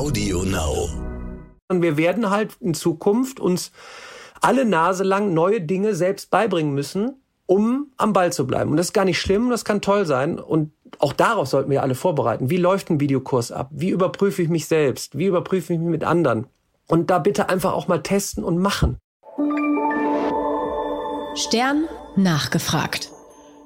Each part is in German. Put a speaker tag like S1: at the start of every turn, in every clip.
S1: Audio Now.
S2: Und wir werden halt in Zukunft uns alle Nase lang neue Dinge selbst beibringen müssen, um am Ball zu bleiben. Und das ist gar nicht schlimm, das kann toll sein. Und auch darauf sollten wir alle vorbereiten. Wie läuft ein Videokurs ab? Wie überprüfe ich mich selbst? Wie überprüfe ich mich mit anderen? Und da bitte einfach auch mal testen und machen.
S3: Stern nachgefragt.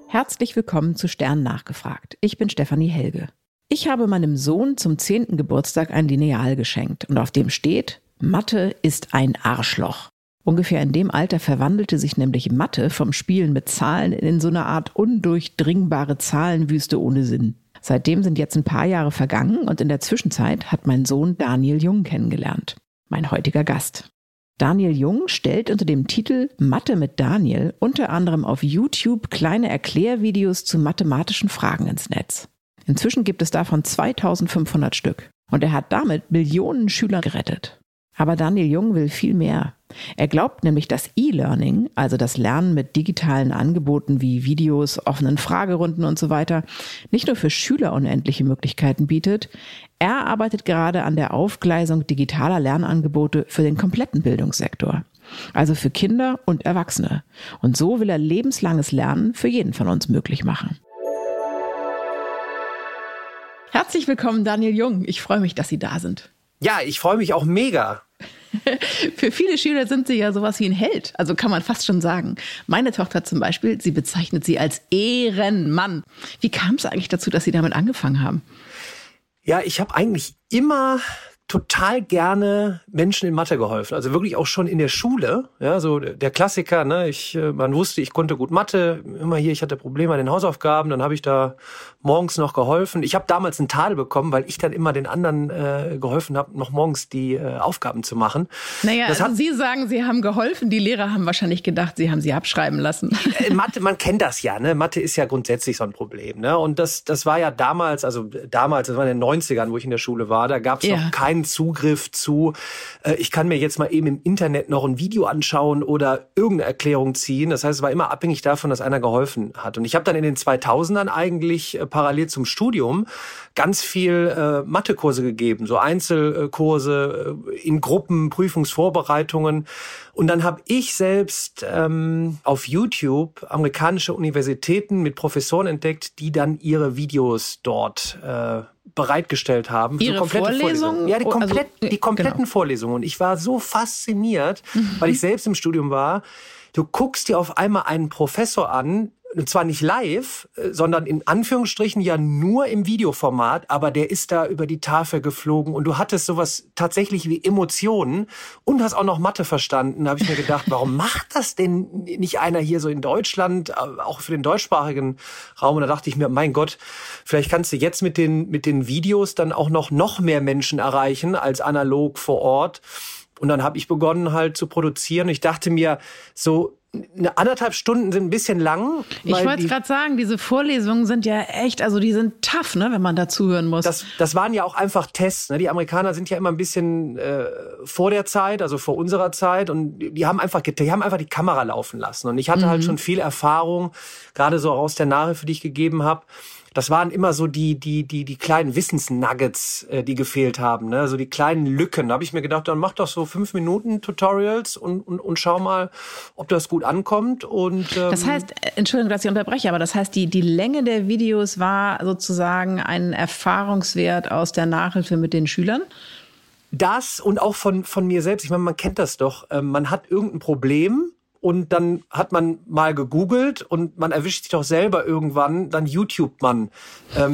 S4: Herzlich willkommen zu Stern nachgefragt. Ich bin Stefanie Helge. Ich habe meinem Sohn zum 10. Geburtstag ein Lineal geschenkt und auf dem steht, Mathe ist ein Arschloch. Ungefähr in dem Alter verwandelte sich nämlich Mathe vom Spielen mit Zahlen in so eine Art undurchdringbare Zahlenwüste ohne Sinn. Seitdem sind jetzt ein paar Jahre vergangen und in der Zwischenzeit hat mein Sohn Daniel Jung kennengelernt. Mein heutiger Gast. Daniel Jung stellt unter dem Titel Mathe mit Daniel unter anderem auf YouTube kleine Erklärvideos zu mathematischen Fragen ins Netz. Inzwischen gibt es davon 2500 Stück. Und er hat damit Millionen Schüler gerettet. Aber Daniel Jung will viel mehr. Er glaubt nämlich, dass E-Learning, also das Lernen mit digitalen Angeboten wie Videos, offenen Fragerunden und so weiter, nicht nur für Schüler unendliche Möglichkeiten bietet, er arbeitet gerade an der Aufgleisung digitaler Lernangebote für den kompletten Bildungssektor. Also für Kinder und Erwachsene. Und so will er lebenslanges Lernen für jeden von uns möglich machen. Herzlich willkommen, Daniel Jung. Ich freue mich, dass Sie da sind.
S2: Ja, ich freue mich auch mega.
S4: Für viele Schüler sind sie ja sowas wie ein Held, also kann man fast schon sagen. Meine Tochter zum Beispiel, sie bezeichnet sie als Ehrenmann. Wie kam es eigentlich dazu, dass Sie damit angefangen haben?
S2: Ja, ich habe eigentlich immer total gerne Menschen in Mathe geholfen. Also wirklich auch schon in der Schule. Ja, so der Klassiker, ne? Ich, äh, man wusste, ich konnte gut Mathe. Immer hier, ich hatte Probleme an den Hausaufgaben. Dann habe ich da morgens noch geholfen. Ich habe damals einen Tadel bekommen, weil ich dann immer den anderen äh, geholfen habe, noch morgens die äh, Aufgaben zu machen.
S4: Naja, das also Sie sagen, Sie haben geholfen. Die Lehrer haben wahrscheinlich gedacht, Sie haben sie abschreiben lassen.
S2: Äh, Mathe, man kennt das ja. Ne? Mathe ist ja grundsätzlich so ein Problem. Ne? Und das, das war ja damals, also damals, das war in den 90ern, wo ich in der Schule war, da gab es ja. noch keinen Zugriff zu, äh, ich kann mir jetzt mal eben im Internet noch ein Video anschauen oder irgendeine Erklärung ziehen. Das heißt, es war immer abhängig davon, dass einer geholfen hat. Und ich habe dann in den 2000ern eigentlich äh, parallel zum Studium ganz viel äh, Mathekurse gegeben, so Einzelkurse äh, in Gruppen, Prüfungsvorbereitungen. Und dann habe ich selbst ähm, auf YouTube amerikanische Universitäten mit Professoren entdeckt, die dann ihre Videos dort äh, bereitgestellt haben.
S4: Ihre so Vorlesungen? Vorlesungen?
S2: Ja, die, komplett, also, die genau. kompletten genau. Vorlesungen. Und ich war so fasziniert, mhm. weil ich selbst im Studium war. Du guckst dir auf einmal einen Professor an, und zwar nicht live, äh, sondern in Anführungsstrichen ja nur im Videoformat, aber der ist da über die Tafel geflogen und du hattest sowas tatsächlich wie Emotionen und hast auch noch Mathe verstanden. Da habe ich mir gedacht, warum macht das denn nicht einer hier so in Deutschland, äh, auch für den deutschsprachigen Raum? Und da dachte ich mir, mein Gott, vielleicht kannst du jetzt mit den, mit den Videos dann auch noch, noch mehr Menschen erreichen als analog vor Ort. Und dann habe ich begonnen halt zu produzieren. Ich dachte mir, so eine anderthalb Stunden sind ein bisschen lang.
S4: Ich wollte gerade sagen, diese Vorlesungen sind ja echt, also die sind tough, ne, wenn man da zuhören muss.
S2: Das, das waren ja auch einfach Tests. Ne? Die Amerikaner sind ja immer ein bisschen äh, vor der Zeit, also vor unserer Zeit, und die haben einfach, die haben einfach die Kamera laufen lassen. Und ich hatte halt mhm. halt schon viel Erfahrung, gerade so aus der Nachhilfe, die ich gegeben habe das waren immer so die, die, die, die kleinen Wissensnuggets, äh, die gefehlt haben, ne? So die kleinen Lücken. Da habe ich mir gedacht, dann mach doch so fünf Minuten Tutorials und, und, und schau mal, ob das gut ankommt. Und,
S4: ähm das heißt, äh, Entschuldigung, dass ich unterbreche, aber das heißt, die, die Länge der Videos war sozusagen ein Erfahrungswert aus der Nachhilfe mit den Schülern?
S2: Das und auch von, von mir selbst. Ich meine, man kennt das doch. Ähm, man hat irgendein Problem und dann hat man mal gegoogelt und man erwischt sich doch selber irgendwann, dann YouTube man. Ähm,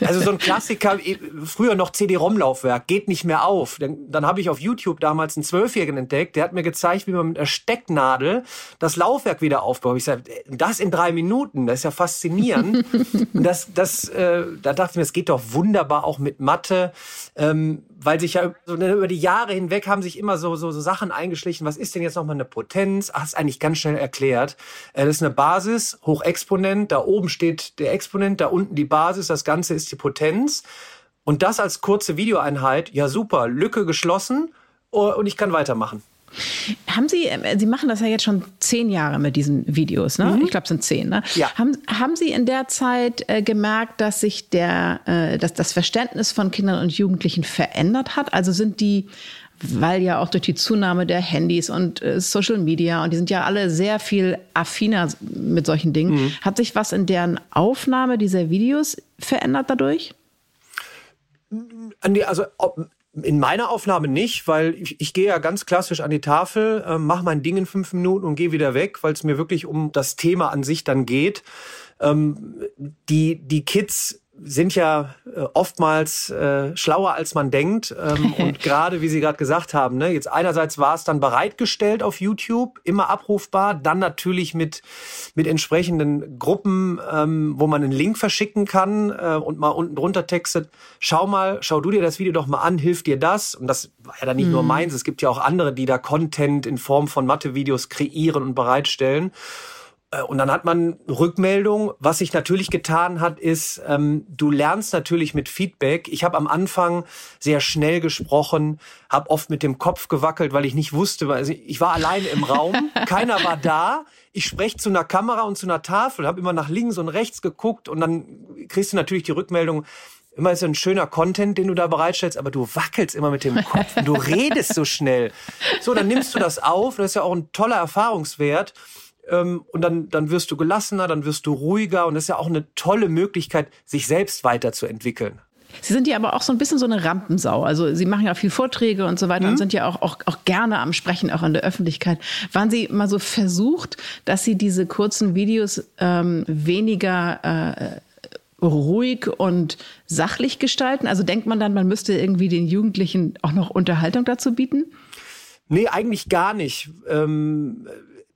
S2: also so ein Klassiker, früher noch CD-ROM-Laufwerk, geht nicht mehr auf. Dann, dann habe ich auf YouTube damals einen Zwölfjährigen entdeckt, der hat mir gezeigt, wie man mit einer Stecknadel das Laufwerk wieder aufbaut. Ich sage, das in drei Minuten, das ist ja faszinierend. und das, das, äh, da dachte ich mir, es geht doch wunderbar auch mit Mathe. Ähm, weil sich ja so über die Jahre hinweg haben sich immer so, so, so Sachen eingeschlichen. Was ist denn jetzt nochmal eine Potenz? Ach, ist eigentlich ganz schnell erklärt. Äh, das ist eine Basis, Hochexponent. Da oben steht der Exponent, da unten die Basis. Das Ganze ist die Potenz. Und das als kurze Videoeinheit. Ja, super. Lücke geschlossen. Oh, und ich kann weitermachen.
S4: Haben Sie, äh, Sie machen das ja jetzt schon zehn Jahre mit diesen Videos, ne? Mhm. Ich glaube, es sind zehn, ne?
S2: Ja.
S4: Haben, haben Sie in der Zeit äh, gemerkt, dass sich der, äh, dass das Verständnis von Kindern und Jugendlichen verändert hat? Also sind die, weil ja auch durch die Zunahme der Handys und äh, Social Media und die sind ja alle sehr viel affiner mit solchen Dingen, mhm. hat sich was in deren Aufnahme dieser Videos verändert dadurch?
S2: Also in meiner Aufnahme nicht, weil ich, ich gehe ja ganz klassisch an die Tafel, äh, mache mein Ding in fünf Minuten und gehe wieder weg, weil es mir wirklich um das Thema an sich dann geht. Ähm, die, die Kids sind ja äh, oftmals äh, schlauer als man denkt ähm, und gerade wie Sie gerade gesagt haben, ne, jetzt einerseits war es dann bereitgestellt auf YouTube, immer abrufbar, dann natürlich mit mit entsprechenden Gruppen, ähm, wo man einen Link verschicken kann äh, und mal unten drunter textet, schau mal, schau du dir das Video doch mal an, hilft dir das? Und das war ja dann nicht mhm. nur meins, es gibt ja auch andere, die da Content in Form von Mathe-Videos kreieren und bereitstellen. Äh, und dann hat man Rückmeldung. Was sich natürlich getan hat, ist, ähm, du lernst natürlich mit Feedback. Ich habe am Anfang sehr schnell gesprochen, habe oft mit dem Kopf gewackelt, weil ich nicht wusste, weil ich war alleine im Raum, keiner war da. Ich spreche zu einer Kamera und zu einer Tafel, habe immer nach links und rechts geguckt und dann kriegst du natürlich die Rückmeldung, immer ist ein schöner Content, den du da bereitstellst, aber du wackelst immer mit dem Kopf und du redest so schnell. So, dann nimmst du das auf, das ist ja auch ein toller Erfahrungswert ähm, und dann, dann wirst du gelassener, dann wirst du ruhiger und das ist ja auch eine tolle Möglichkeit, sich selbst weiterzuentwickeln.
S4: Sie sind ja aber auch so ein bisschen so eine Rampensau. Also Sie machen ja viel Vorträge und so weiter mhm. und sind ja auch, auch, auch gerne am Sprechen, auch in der Öffentlichkeit. Waren Sie mal so versucht, dass Sie diese kurzen Videos ähm, weniger äh, ruhig und sachlich gestalten? Also denkt man dann, man müsste irgendwie den Jugendlichen auch noch Unterhaltung dazu bieten?
S2: Nee, eigentlich gar nicht. Ähm,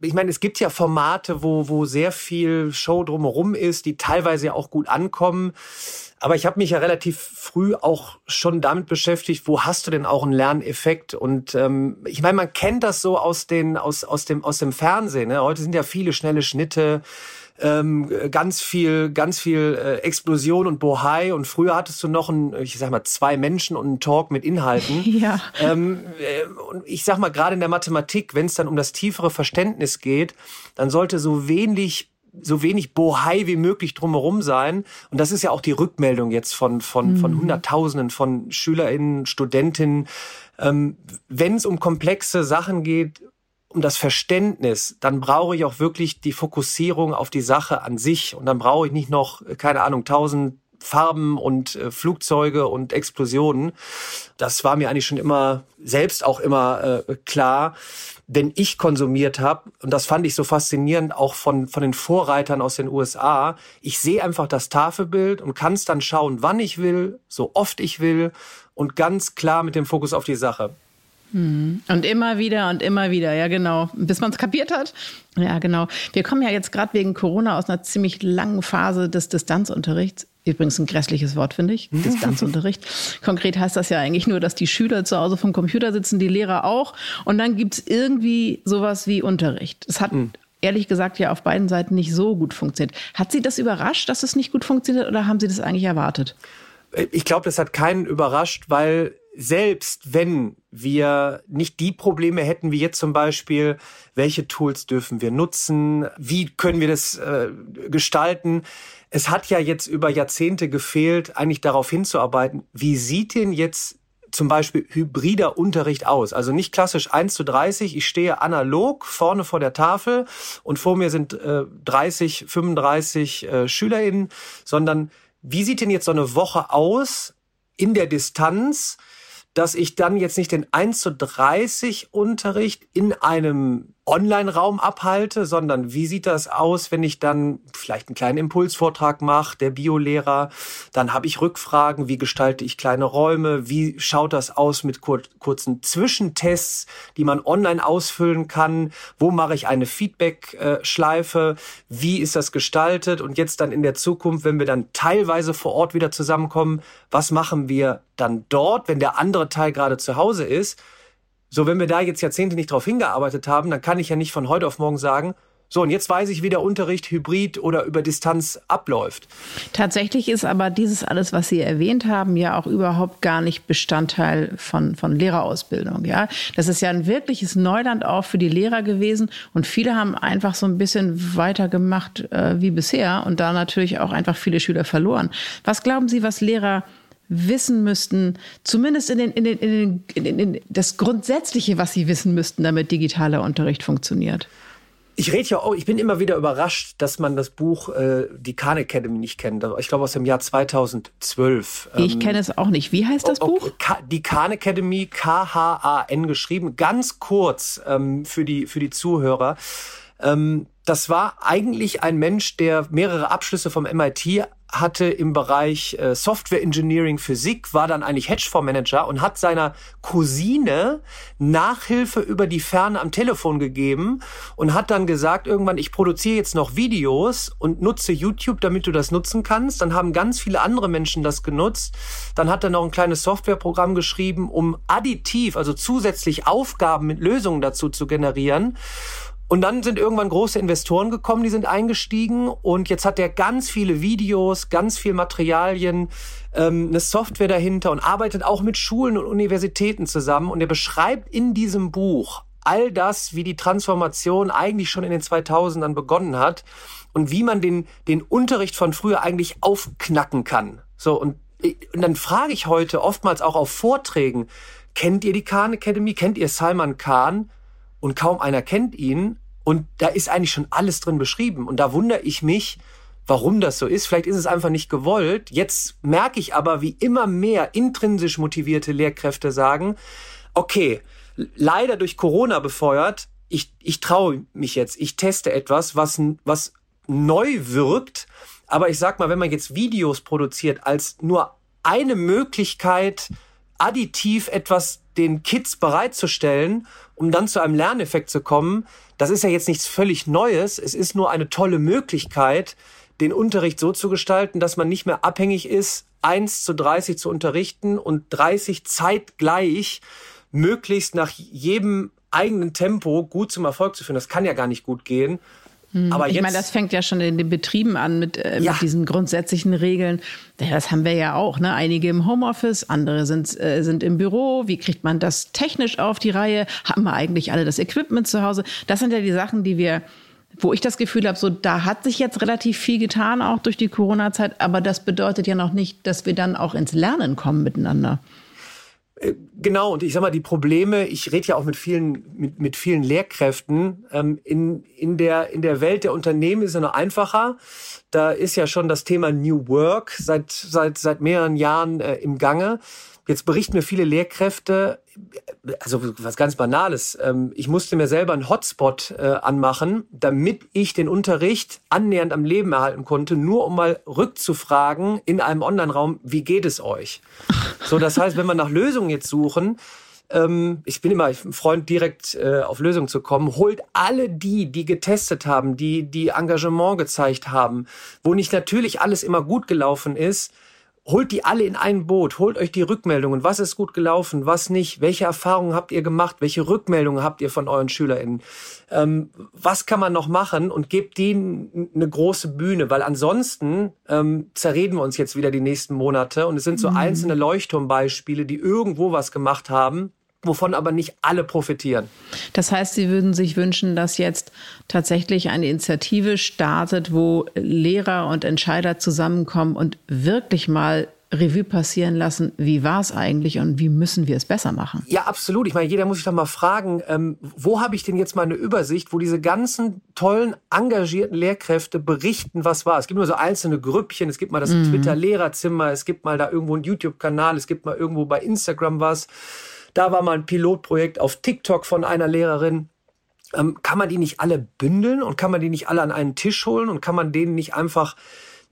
S2: ich meine, es gibt ja Formate, wo, wo sehr viel Show drumherum ist, die teilweise ja auch gut ankommen. Aber ich habe mich ja relativ früh auch schon damit beschäftigt, wo hast du denn auch einen Lerneffekt? Und ähm, ich meine, man kennt das so aus den aus aus dem aus dem Fernsehen. Ne? Heute sind ja viele schnelle Schnitte ähm, ganz viel, ganz viel äh, Explosion und Bohai. Und früher hattest du noch ein, ich sag mal, zwei Menschen und einen Talk mit Inhalten.
S4: Ja.
S2: Ähm, äh, und ich sag mal, gerade in der Mathematik, wenn es dann um das tiefere Verständnis geht, dann sollte so wenig so wenig Bohai wie möglich drumherum sein. Und das ist ja auch die Rückmeldung jetzt von, von, mhm. von Hunderttausenden von SchülerInnen, Studentinnen. Ähm, Wenn es um komplexe Sachen geht, um das Verständnis, dann brauche ich auch wirklich die Fokussierung auf die Sache an sich. Und dann brauche ich nicht noch, keine Ahnung, tausend Farben und äh, Flugzeuge und Explosionen. Das war mir eigentlich schon immer selbst auch immer äh, klar, wenn ich konsumiert habe. Und das fand ich so faszinierend auch von, von den Vorreitern aus den USA. Ich sehe einfach das Tafelbild und kann es dann schauen, wann ich will, so oft ich will und ganz klar mit dem Fokus auf die Sache.
S4: Mhm. Und immer wieder und immer wieder, ja genau, bis man es kapiert hat. Ja genau. Wir kommen ja jetzt gerade wegen Corona aus einer ziemlich langen Phase des Distanzunterrichts. Übrigens ein grässliches Wort, finde ich, Distanzunterricht. Konkret heißt das ja eigentlich nur, dass die Schüler zu Hause vom Computer sitzen, die Lehrer auch. Und dann gibt es irgendwie sowas wie Unterricht. Es hat mhm. ehrlich gesagt ja auf beiden Seiten nicht so gut funktioniert. Hat Sie das überrascht, dass es nicht gut funktioniert oder haben Sie das eigentlich erwartet?
S2: Ich glaube, das hat keinen überrascht, weil selbst wenn wir nicht die Probleme hätten, wie jetzt zum Beispiel, welche Tools dürfen wir nutzen, wie können wir das äh, gestalten, es hat ja jetzt über Jahrzehnte gefehlt, eigentlich darauf hinzuarbeiten, wie sieht denn jetzt zum Beispiel hybrider Unterricht aus. Also nicht klassisch 1 zu 30, ich stehe analog vorne vor der Tafel und vor mir sind äh, 30, 35 äh, SchülerInnen, sondern wie sieht denn jetzt so eine Woche aus in der Distanz? Dass ich dann jetzt nicht den 1 zu 30 Unterricht in einem Online-Raum abhalte, sondern wie sieht das aus, wenn ich dann vielleicht einen kleinen Impulsvortrag mache, der Biolehrer, dann habe ich Rückfragen, wie gestalte ich kleine Räume, wie schaut das aus mit kur kurzen Zwischentests, die man online ausfüllen kann, wo mache ich eine Feedback-Schleife, wie ist das gestaltet? Und jetzt dann in der Zukunft, wenn wir dann teilweise vor Ort wieder zusammenkommen, was machen wir dann dort, wenn der andere Teil gerade zu Hause ist, so, wenn wir da jetzt Jahrzehnte nicht drauf hingearbeitet haben, dann kann ich ja nicht von heute auf morgen sagen, So, und jetzt weiß ich, wie der Unterricht hybrid oder über Distanz abläuft.
S4: Tatsächlich ist aber dieses alles, was Sie erwähnt haben, ja auch überhaupt gar nicht Bestandteil von, von Lehrerausbildung. Ja, das ist ja ein wirkliches Neuland auch für die Lehrer gewesen. Und viele haben einfach so ein bisschen weitergemacht äh, wie bisher und da natürlich auch einfach viele Schüler verloren. Was glauben Sie, was Lehrer wissen müssten, zumindest in, den, in, den, in, den, in, das Grundsätzliche, was sie wissen müssten, damit digitaler Unterricht funktioniert?
S2: Ich rede ja auch, ich bin immer wieder überrascht, dass man das Buch äh, Die Khan Academy nicht kennt. Ich glaube aus dem Jahr 2012.
S4: Ich ähm, kenne es auch nicht. Wie heißt das oh, Buch?
S2: Die Khan Academy, K-H-A-N geschrieben. Ganz kurz ähm, für, die, für die Zuhörer. Ähm, das war eigentlich ein Mensch, der mehrere Abschlüsse vom MIT hatte im Bereich äh, Software Engineering Physik, war dann eigentlich Hedgefondsmanager und hat seiner Cousine Nachhilfe über die Ferne am Telefon gegeben und hat dann gesagt, irgendwann, ich produziere jetzt noch Videos und nutze YouTube, damit du das nutzen kannst. Dann haben ganz viele andere Menschen das genutzt. Dann hat er noch ein kleines Softwareprogramm geschrieben, um additiv, also zusätzlich Aufgaben mit Lösungen dazu zu generieren. Und dann sind irgendwann große Investoren gekommen, die sind eingestiegen und jetzt hat er ganz viele Videos, ganz viel Materialien, ähm, eine Software dahinter und arbeitet auch mit Schulen und Universitäten zusammen. Und er beschreibt in diesem Buch all das, wie die Transformation eigentlich schon in den 2000ern begonnen hat und wie man den, den Unterricht von früher eigentlich aufknacken kann. So, und, und dann frage ich heute oftmals auch auf Vorträgen, kennt ihr die Khan Academy? Kennt ihr Salman Khan? Und kaum einer kennt ihn. Und da ist eigentlich schon alles drin beschrieben. Und da wundere ich mich, warum das so ist. Vielleicht ist es einfach nicht gewollt. Jetzt merke ich aber, wie immer mehr intrinsisch motivierte Lehrkräfte sagen, okay, leider durch Corona befeuert, ich, ich traue mich jetzt, ich teste etwas, was, was neu wirkt. Aber ich sag mal, wenn man jetzt Videos produziert als nur eine Möglichkeit, additiv etwas den Kids bereitzustellen, um dann zu einem Lerneffekt zu kommen, das ist ja jetzt nichts völlig Neues. Es ist nur eine tolle Möglichkeit, den Unterricht so zu gestalten, dass man nicht mehr abhängig ist, eins zu 30 zu unterrichten und 30 zeitgleich möglichst nach jedem eigenen Tempo gut zum Erfolg zu führen. Das kann ja gar nicht gut gehen.
S4: Hm. Aber ich meine, das fängt ja schon in den Betrieben an mit, äh, ja. mit diesen grundsätzlichen Regeln. Das haben wir ja auch. Ne? Einige im Homeoffice, andere sind, äh, sind im Büro. Wie kriegt man das technisch auf die Reihe? Haben wir eigentlich alle das Equipment zu Hause? Das sind ja die Sachen, die wir wo ich das Gefühl habe, so da hat sich jetzt relativ viel getan, auch durch die Corona-Zeit, aber das bedeutet ja noch nicht, dass wir dann auch ins Lernen kommen miteinander.
S2: Äh, genau, und ich sag mal, die Probleme, ich rede ja auch mit vielen, mit, mit vielen Lehrkräften, ähm, in, in, der, in der Welt der Unternehmen ist es ja noch einfacher. Da ist ja schon das Thema New Work seit, seit, seit mehreren Jahren äh, im Gange. Jetzt berichten mir viele Lehrkräfte, also was ganz Banales. Ähm, ich musste mir selber einen Hotspot äh, anmachen, damit ich den Unterricht annähernd am Leben erhalten konnte, nur um mal rückzufragen in einem Online-Raum, wie geht es euch? So, das heißt, wenn wir nach Lösungen jetzt suchen, ähm, ich bin immer ein Freund, direkt äh, auf Lösungen zu kommen, holt alle die, die getestet haben, die, die Engagement gezeigt haben, wo nicht natürlich alles immer gut gelaufen ist, holt die alle in ein Boot, holt euch die Rückmeldungen, was ist gut gelaufen, was nicht, welche Erfahrungen habt ihr gemacht, welche Rückmeldungen habt ihr von euren SchülerInnen, ähm, was kann man noch machen und gebt denen eine große Bühne, weil ansonsten ähm, zerreden wir uns jetzt wieder die nächsten Monate und es sind so mhm. einzelne Leuchtturmbeispiele, die irgendwo was gemacht haben, wovon aber nicht alle profitieren.
S4: Das heißt, Sie würden sich wünschen, dass jetzt tatsächlich eine Initiative startet, wo Lehrer und Entscheider zusammenkommen und wirklich mal Revue passieren lassen, wie war es eigentlich und wie müssen wir es besser machen?
S2: Ja, absolut. Ich meine, jeder muss sich doch mal fragen, ähm, wo habe ich denn jetzt mal eine Übersicht, wo diese ganzen tollen, engagierten Lehrkräfte berichten, was war. Es gibt nur so einzelne Grüppchen, es gibt mal das mhm. Twitter-Lehrerzimmer, es gibt mal da irgendwo einen YouTube-Kanal, es gibt mal irgendwo bei Instagram was. Da war mal ein Pilotprojekt auf TikTok von einer Lehrerin. Ähm, kann man die nicht alle bündeln und kann man die nicht alle an einen Tisch holen und kann man denen nicht einfach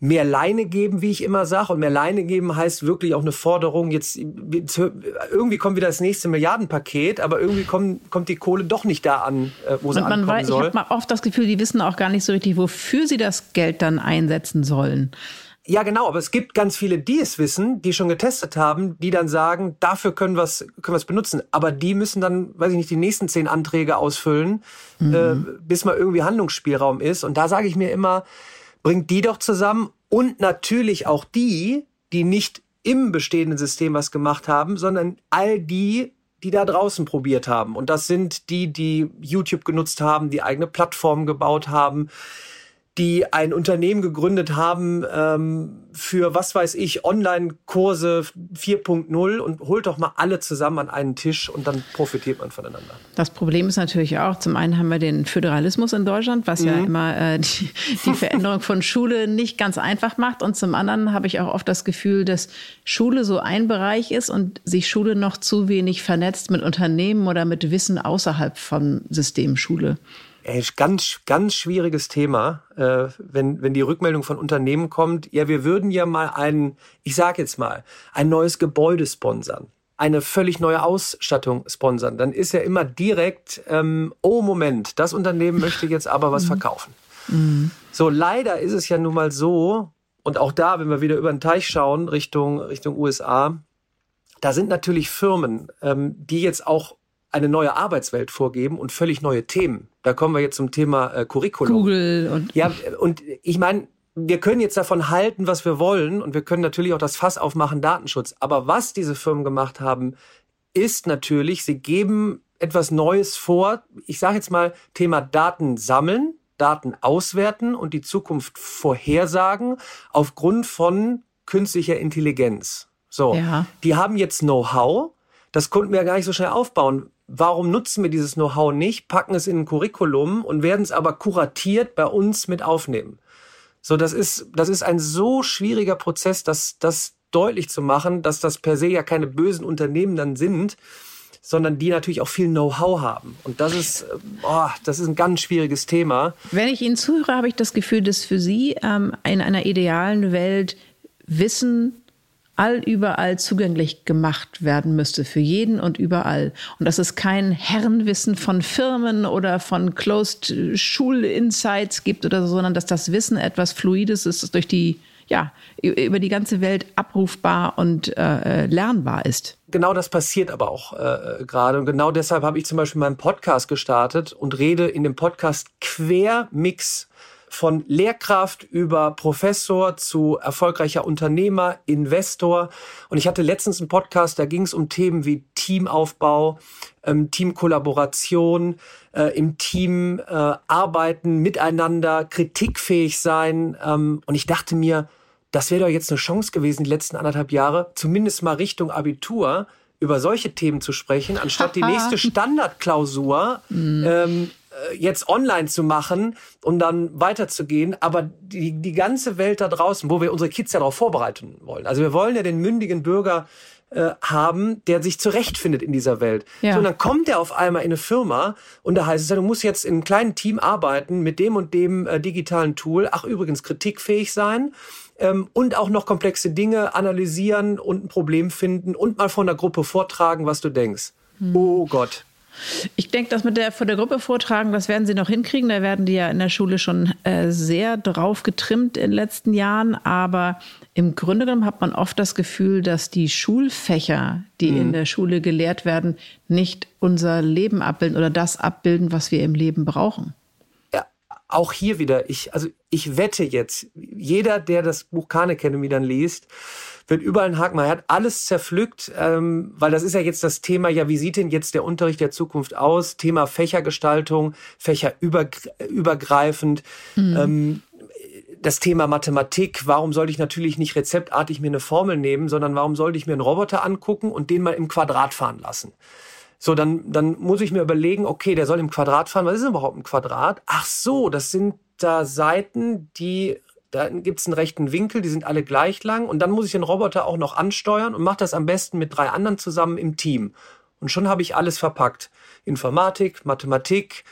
S2: mehr Leine geben, wie ich immer sage. Und mehr Leine geben heißt wirklich auch eine Forderung. Jetzt irgendwie kommt wieder das nächste Milliardenpaket, aber irgendwie kommt, kommt die Kohle doch nicht da an, äh, wo sie und man ankommen weiß, soll.
S4: Ich habe oft das Gefühl, die wissen auch gar nicht so richtig, wofür sie das Geld dann einsetzen sollen.
S2: Ja, genau, aber es gibt ganz viele, die es wissen, die schon getestet haben, die dann sagen, dafür können wir es können wir's benutzen. Aber die müssen dann, weiß ich nicht, die nächsten zehn Anträge ausfüllen, mhm. äh, bis mal irgendwie Handlungsspielraum ist. Und da sage ich mir immer, bringt die doch zusammen und natürlich auch die, die nicht im bestehenden System was gemacht haben, sondern all die, die da draußen probiert haben. Und das sind die, die YouTube genutzt haben, die eigene Plattformen gebaut haben, die ein Unternehmen gegründet haben ähm, für, was weiß ich, Online-Kurse 4.0 und holt doch mal alle zusammen an einen Tisch und dann profitiert man voneinander.
S4: Das Problem ist natürlich auch, zum einen haben wir den Föderalismus in Deutschland, was mhm. ja immer äh, die, die Veränderung von Schule nicht ganz einfach macht. Und zum anderen habe ich auch oft das Gefühl, dass Schule so ein Bereich ist und sich Schule noch zu wenig vernetzt mit Unternehmen oder mit Wissen außerhalb von System Schule.
S2: Ey, ganz, ganz schwieriges Thema, äh, wenn, wenn die Rückmeldung von Unternehmen kommt, ja, wir würden ja mal ein, ich sag jetzt mal, ein neues Gebäude sponsern, eine völlig neue Ausstattung sponsern, dann ist ja immer direkt, ähm, oh Moment, das Unternehmen möchte jetzt aber was mhm. verkaufen. Mhm. So, leider ist es ja nun mal so, und auch da, wenn wir wieder über den Teich schauen, Richtung, Richtung USA, da sind natürlich Firmen, ähm, die jetzt auch eine neue Arbeitswelt vorgeben und völlig neue Themen. Da kommen wir jetzt zum Thema äh, Curriculum.
S4: Google und
S2: ja und ich meine, wir können jetzt davon halten, was wir wollen und wir können natürlich auch das Fass aufmachen Datenschutz. Aber was diese Firmen gemacht haben, ist natürlich, sie geben etwas Neues vor. Ich sage jetzt mal Thema Daten sammeln, Daten auswerten und die Zukunft vorhersagen aufgrund von künstlicher Intelligenz. So, ja. die haben jetzt Know-how. Das konnten wir ja gar nicht so schnell aufbauen warum nutzen wir dieses Know-how nicht, packen es in ein Curriculum und werden es aber kuratiert bei uns mit aufnehmen. So, das ist, das ist ein so schwieriger Prozess, dass das deutlich zu machen, dass das per se ja keine bösen Unternehmen dann sind, sondern die natürlich auch viel Know-how haben. Und das ist, oh, das ist ein ganz schwieriges Thema.
S4: Wenn ich Ihnen zuhöre, habe ich das Gefühl, dass für Sie ähm, in einer idealen Welt Wissen allüberall zugänglich gemacht werden müsste für jeden und überall. Und dass es kein Herrenwissen von Firmen oder von Closed Schul-Insights gibt oder so, sondern dass das Wissen etwas Fluides ist, das durch die ja, über die ganze Welt abrufbar und äh, lernbar ist.
S2: Genau das passiert aber auch äh, gerade. Und genau deshalb habe ich zum Beispiel meinen Podcast gestartet und rede in dem Podcast Quermix von Lehrkraft über Professor zu erfolgreicher Unternehmer, Investor. Und ich hatte letztens einen Podcast, da ging es um Themen wie Teamaufbau, ähm, Teamkollaboration, äh, im Team äh, arbeiten, miteinander, kritikfähig sein. Ähm, und ich dachte mir, das wäre doch jetzt eine Chance gewesen, die letzten anderthalb Jahre, zumindest mal Richtung Abitur, über solche Themen zu sprechen, anstatt die nächste Standardklausur mm. ähm, äh, jetzt online zu machen und dann weiterzugehen, aber die, die ganze Welt da draußen, wo wir unsere Kids ja darauf vorbereiten wollen. Also wir wollen ja den mündigen Bürger äh, haben, der sich zurechtfindet in dieser Welt. Ja. So, und dann kommt er auf einmal in eine Firma und da heißt es, du musst jetzt in einem kleinen Team arbeiten mit dem und dem äh, digitalen Tool. Ach, übrigens kritikfähig sein ähm, und auch noch komplexe Dinge analysieren und ein Problem finden und mal von der Gruppe vortragen, was du denkst. Hm. Oh Gott.
S4: Ich denke, das mit der vor der Gruppe vortragen, das werden sie noch hinkriegen. Da werden die ja in der Schule schon äh, sehr drauf getrimmt in den letzten Jahren. Aber im Grunde genommen hat man oft das Gefühl, dass die Schulfächer, die mhm. in der Schule gelehrt werden, nicht unser Leben abbilden oder das abbilden, was wir im Leben brauchen.
S2: Ja, auch hier wieder, ich, also ich wette jetzt, jeder, der das Buch Khan Academy dann liest, wird überall ein Haken. Man hat alles zerpflückt, ähm, weil das ist ja jetzt das Thema, ja, wie sieht denn jetzt der Unterricht der Zukunft aus? Thema Fächergestaltung, fächerübergreifend. Mhm. Ähm, das Thema Mathematik, warum sollte ich natürlich nicht rezeptartig mir eine Formel nehmen, sondern warum sollte ich mir einen Roboter angucken und den mal im Quadrat fahren lassen? So, dann, dann muss ich mir überlegen, okay, der soll im Quadrat fahren. Was ist denn überhaupt ein Quadrat? Ach so, das sind da Seiten, die da gibt's einen rechten Winkel, die sind alle gleich lang und dann muss ich den Roboter auch noch ansteuern und mache das am besten mit drei anderen zusammen im Team. Und schon habe ich alles verpackt. Informatik, Mathematik,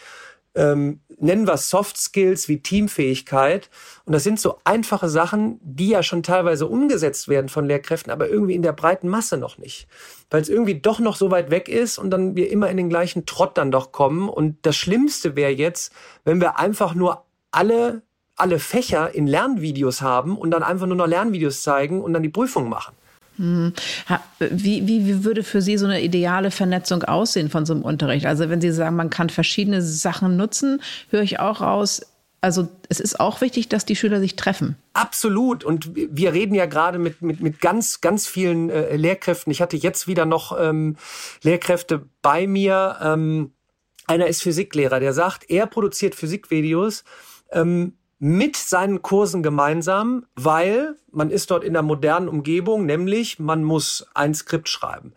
S2: ähm, nennen wir Soft Skills wie Teamfähigkeit. Und das sind so einfache Sachen, die ja schon teilweise umgesetzt werden von Lehrkräften, aber irgendwie in der breiten Masse noch nicht. Weil es irgendwie doch noch so weit weg ist und dann wir immer in den gleichen Trott dann doch kommen. Und das Schlimmste wäre jetzt, wenn wir einfach nur alle alle Fächer in Lernvideos haben und dann einfach nur noch Lernvideos zeigen und dann die Prüfung machen.
S4: Hm. Wie, wie, wie würde für Sie so eine ideale Vernetzung aussehen von so einem Unterricht? Also wenn Sie sagen, man kann verschiedene Sachen nutzen, höre ich auch raus, also es ist auch wichtig, dass die Schüler sich treffen.
S2: Absolut. Und wir reden ja gerade mit, mit, mit ganz, ganz vielen äh, Lehrkräften. Ich hatte jetzt wieder noch ähm, Lehrkräfte bei mir. Ähm, einer ist Physiklehrer, der sagt, er produziert Physikvideos ähm, mit seinen Kursen gemeinsam, weil man ist dort in der modernen Umgebung, nämlich man muss ein Skript schreiben.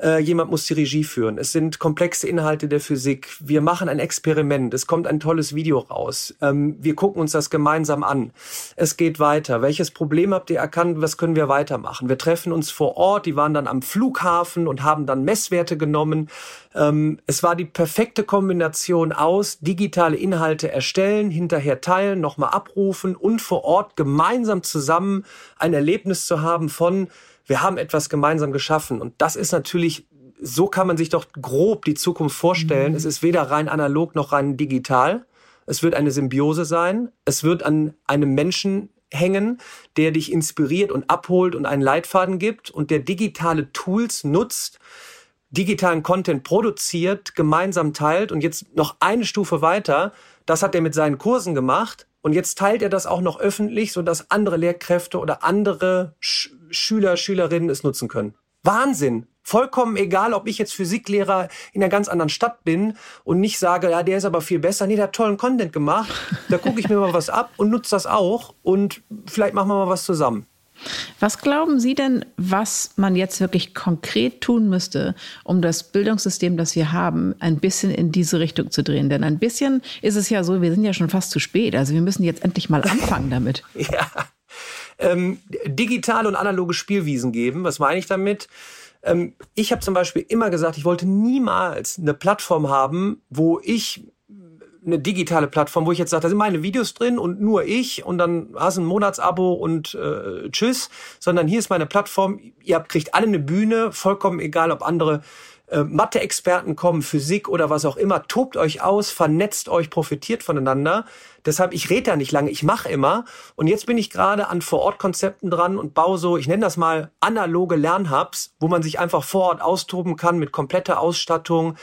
S2: Äh, jemand muss die Regie führen. Es sind komplexe Inhalte der Physik. Wir machen ein Experiment. Es kommt ein tolles Video raus. Ähm, wir gucken uns das gemeinsam an. Es geht weiter. Welches Problem habt ihr erkannt? Was können wir weitermachen? Wir treffen uns vor Ort. Die waren dann am Flughafen und haben dann Messwerte genommen. Ähm, es war die perfekte Kombination aus digitale Inhalte erstellen, hinterher teilen, nochmal abrufen und vor Ort gemeinsam zusammen ein Erlebnis zu haben von, wir haben etwas gemeinsam geschaffen. Und das ist natürlich, so kann man sich doch grob die Zukunft vorstellen. Mhm. Es ist weder rein analog noch rein digital. Es wird eine Symbiose sein. Es wird an einem Menschen hängen, der dich inspiriert und abholt und einen Leitfaden gibt und der digitale Tools nutzt, digitalen Content produziert, gemeinsam teilt und jetzt noch eine Stufe weiter. Das hat er mit seinen Kursen gemacht. Und jetzt teilt er das auch noch öffentlich, sodass andere Lehrkräfte oder andere Sch Schüler, Schülerinnen es nutzen können. Wahnsinn! Vollkommen egal, ob ich jetzt Physiklehrer in einer ganz anderen Stadt bin und nicht sage, ja, der ist aber viel besser. Nee, der hat tollen Content gemacht. Da gucke ich mir mal was ab und nutze das auch und vielleicht machen wir mal was zusammen.
S4: Was glauben Sie denn, was man jetzt wirklich konkret tun müsste, um das Bildungssystem, das wir haben, ein bisschen in diese Richtung zu drehen? Denn ein bisschen ist es ja so, wir sind ja schon fast zu spät. Also wir müssen jetzt endlich mal anfangen damit.
S2: ja. Ähm, digitale und analoge Spielwiesen geben. Was meine ich damit? Ähm, ich habe zum Beispiel immer gesagt, ich wollte niemals eine Plattform haben, wo ich eine digitale Plattform, wo ich jetzt sage, da sind meine Videos drin und nur ich und dann hast du ein Monatsabo und äh, tschüss, sondern hier ist meine Plattform, ihr habt, kriegt alle eine Bühne, vollkommen egal, ob andere äh, Mathe-Experten kommen, Physik oder was auch immer, tobt euch aus, vernetzt euch, profitiert voneinander. Deshalb, ich rede da nicht lange, ich mache immer. Und jetzt bin ich gerade an Vor-Ort-Konzepten dran und baue so, ich nenne das mal analoge Lernhubs, wo man sich einfach vor Ort austoben kann mit kompletter Ausstattung,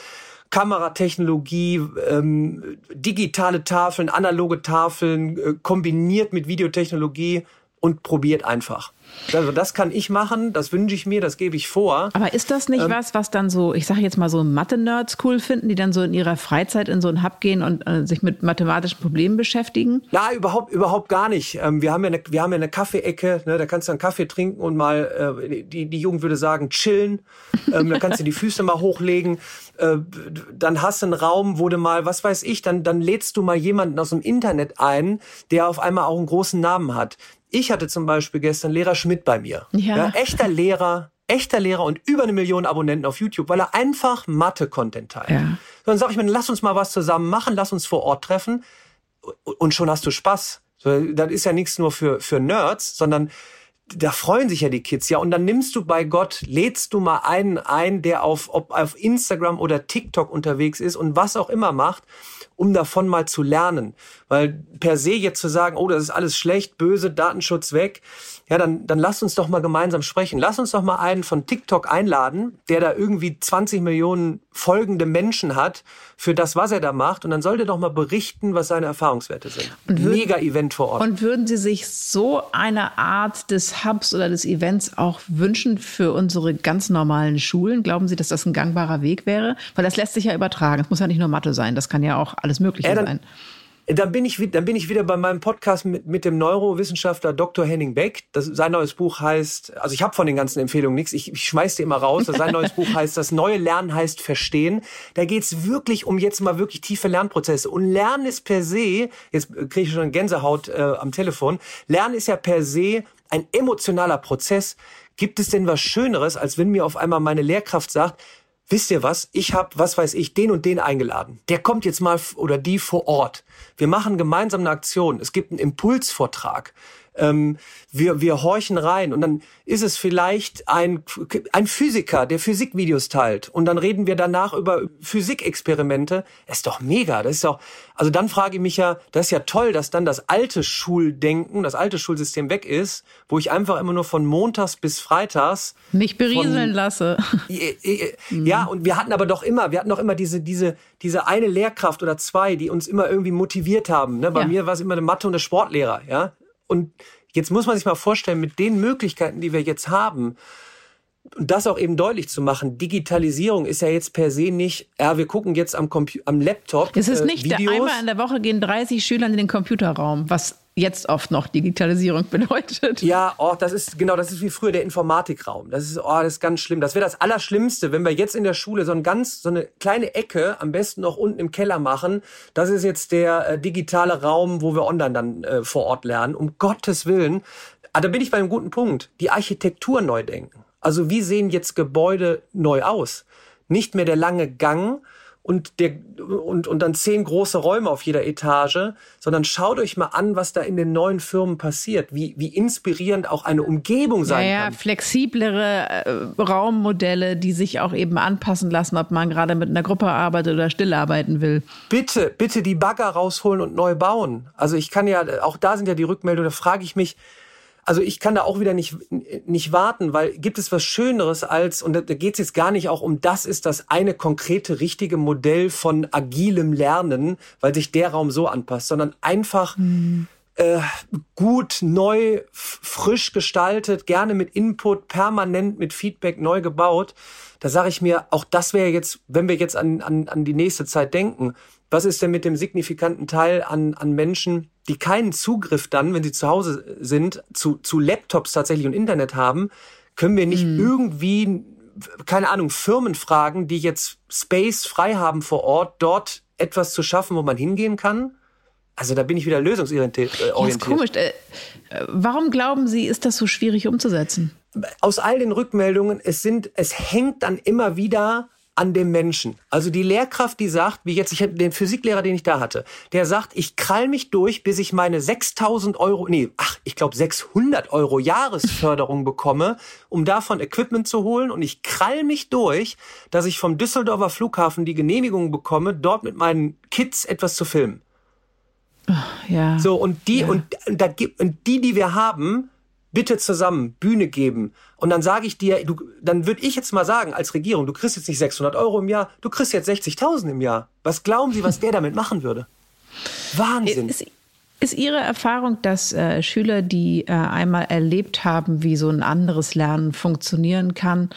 S2: Kameratechnologie, ähm, digitale Tafeln, analoge Tafeln, äh, kombiniert mit Videotechnologie und probiert einfach. Also das kann ich machen, das wünsche ich mir, das gebe ich vor.
S4: Aber ist das nicht ähm, was, was dann so, ich sage jetzt mal so Mathe-Nerds cool finden, die dann so in ihrer Freizeit in so einen Hub gehen und äh, sich mit mathematischen Problemen beschäftigen?
S2: Na, überhaupt, überhaupt gar nicht. Ähm, wir haben ja eine, wir haben ja eine Kaffeeecke, ne, da kannst du einen Kaffee trinken und mal, äh, die, die Jugend würde sagen, chillen. Ähm, da kannst du die Füße mal hochlegen. Äh, dann hast du einen Raum, wo du mal, was weiß ich, dann, dann lädst du mal jemanden aus dem Internet ein, der auf einmal auch einen großen Namen hat. Ich hatte zum Beispiel gestern Lehrer Schmidt bei mir. Ja. ja echter Lehrer, echter Lehrer und über eine Million Abonnenten auf YouTube, weil er einfach Mathe-Content teilt. Ja. Dann sage ich mir, lass uns mal was zusammen machen, lass uns vor Ort treffen und schon hast du Spaß. Das ist ja nichts nur für, für Nerds, sondern da freuen sich ja die Kids, ja. Und dann nimmst du bei Gott, lädst du mal einen ein, der auf, ob auf Instagram oder TikTok unterwegs ist und was auch immer macht um davon mal zu lernen. Weil per se jetzt zu sagen, oh, das ist alles schlecht, böse, Datenschutz weg, ja, dann, dann lass uns doch mal gemeinsam sprechen. Lass uns doch mal einen von TikTok einladen, der da irgendwie 20 Millionen folgende Menschen hat für das, was er da macht. Und dann soll der doch mal berichten, was seine Erfahrungswerte sind.
S4: Würden, Mega Event vor Ort. Und würden Sie sich so eine Art des Hubs oder des Events auch wünschen für unsere ganz normalen Schulen? Glauben Sie, dass das ein gangbarer Weg wäre? Weil das lässt sich ja übertragen. Es muss ja nicht nur Mathe sein. Das kann ja auch alles Mögliche ja, sein
S2: dann bin ich, dann bin ich wieder bei meinem Podcast mit, mit dem Neurowissenschaftler Dr. Henning Beck. Das, sein neues Buch heißt, also ich habe von den ganzen Empfehlungen nichts, ich, ich schmeiß die immer raus. Sein neues Buch heißt, das neue Lernen heißt Verstehen. Da geht's wirklich um jetzt mal wirklich tiefe Lernprozesse. Und Lernen ist per se, jetzt kriege ich schon Gänsehaut äh, am Telefon, Lernen ist ja per se ein emotionaler Prozess. Gibt es denn was Schöneres, als wenn mir auf einmal meine Lehrkraft sagt, wisst ihr was, ich habe, was weiß ich, den und den eingeladen. Der kommt jetzt mal oder die vor Ort. Wir machen gemeinsam eine Aktion. Es gibt einen Impulsvortrag. Ähm, wir, wir horchen rein und dann ist es vielleicht ein, ein Physiker, der Physikvideos teilt und dann reden wir danach über Physikexperimente. Das ist doch mega. Das ist doch, also dann frage ich mich ja, das ist ja toll, dass dann das alte Schuldenken, das alte Schulsystem weg ist, wo ich einfach immer nur von montags bis freitags
S4: mich berieseln von, lasse.
S2: Ja, und wir hatten aber doch immer, wir hatten doch immer diese, diese, diese eine Lehrkraft oder zwei, die uns immer irgendwie motiviert haben. Ne? Bei ja. mir war es immer eine Mathe- und eine Sportlehrer, ja. Und jetzt muss man sich mal vorstellen, mit den Möglichkeiten, die wir jetzt haben, und das auch eben deutlich zu machen, Digitalisierung ist ja jetzt per se nicht, ja, wir gucken jetzt am, Compu am Laptop.
S4: Es ist nicht, äh, Videos. einmal in der Woche gehen 30 Schüler in den Computerraum, was jetzt oft noch Digitalisierung bedeutet.
S2: Ja, oh, das ist genau, das ist wie früher der Informatikraum. Das ist, oh, das ist ganz schlimm. Das wäre das Allerschlimmste, wenn wir jetzt in der Schule so ein ganz, so eine kleine Ecke, am besten noch unten im Keller machen. Das ist jetzt der äh, digitale Raum, wo wir online dann äh, vor Ort lernen. Um Gottes Willen. Ah, da bin ich bei einem guten Punkt. Die Architektur neu denken. Also wie sehen jetzt Gebäude neu aus? Nicht mehr der lange Gang und, der, und, und dann zehn große Räume auf jeder Etage, sondern schaut euch mal an, was da in den neuen Firmen passiert, wie, wie inspirierend auch eine Umgebung sein ja, ja, kann.
S4: flexiblere äh, Raummodelle, die sich auch eben anpassen lassen, ob man gerade mit einer Gruppe arbeitet oder still arbeiten will.
S2: Bitte, bitte die Bagger rausholen und neu bauen. Also ich kann ja, auch da sind ja die Rückmeldungen, da frage ich mich, also ich kann da auch wieder nicht, nicht warten, weil gibt es was Schöneres als, und da, da geht es jetzt gar nicht auch um, das ist das eine konkrete, richtige Modell von agilem Lernen, weil sich der Raum so anpasst, sondern einfach mhm. äh, gut, neu, frisch gestaltet, gerne mit Input, permanent mit Feedback neu gebaut. Da sage ich mir, auch das wäre jetzt, wenn wir jetzt an, an, an die nächste Zeit denken, was ist denn mit dem signifikanten Teil an, an Menschen, die keinen Zugriff dann, wenn sie zu Hause sind, zu, zu Laptops tatsächlich und Internet haben, können wir nicht mhm. irgendwie, keine Ahnung, Firmen fragen, die jetzt Space frei haben vor Ort, dort etwas zu schaffen, wo man hingehen kann? Also da bin ich wieder lösungsorientiert. Äh,
S4: ja, ist komisch. Äh, warum glauben Sie, ist das so schwierig umzusetzen?
S2: Aus all den Rückmeldungen, es sind, es hängt dann immer wieder an dem Menschen. Also die Lehrkraft, die sagt, wie jetzt, ich habe den Physiklehrer, den ich da hatte, der sagt, ich krall mich durch, bis ich meine 6000 Euro, nee, ach, ich glaube 600 Euro Jahresförderung bekomme, um davon Equipment zu holen und ich krall mich durch, dass ich vom Düsseldorfer Flughafen die Genehmigung bekomme, dort mit meinen Kids etwas zu filmen.
S4: Ja.
S2: So, und die, ja. und, und, da, und die, die wir haben, bitte zusammen Bühne geben. Und dann sage ich dir, du, dann würde ich jetzt mal sagen, als Regierung, du kriegst jetzt nicht 600 Euro im Jahr, du kriegst jetzt 60.000 im Jahr. Was glauben Sie, was der damit machen würde? Wahnsinn.
S4: Ist, ist Ihre Erfahrung, dass äh, Schüler, die äh, einmal erlebt haben, wie so ein anderes Lernen funktionieren kann,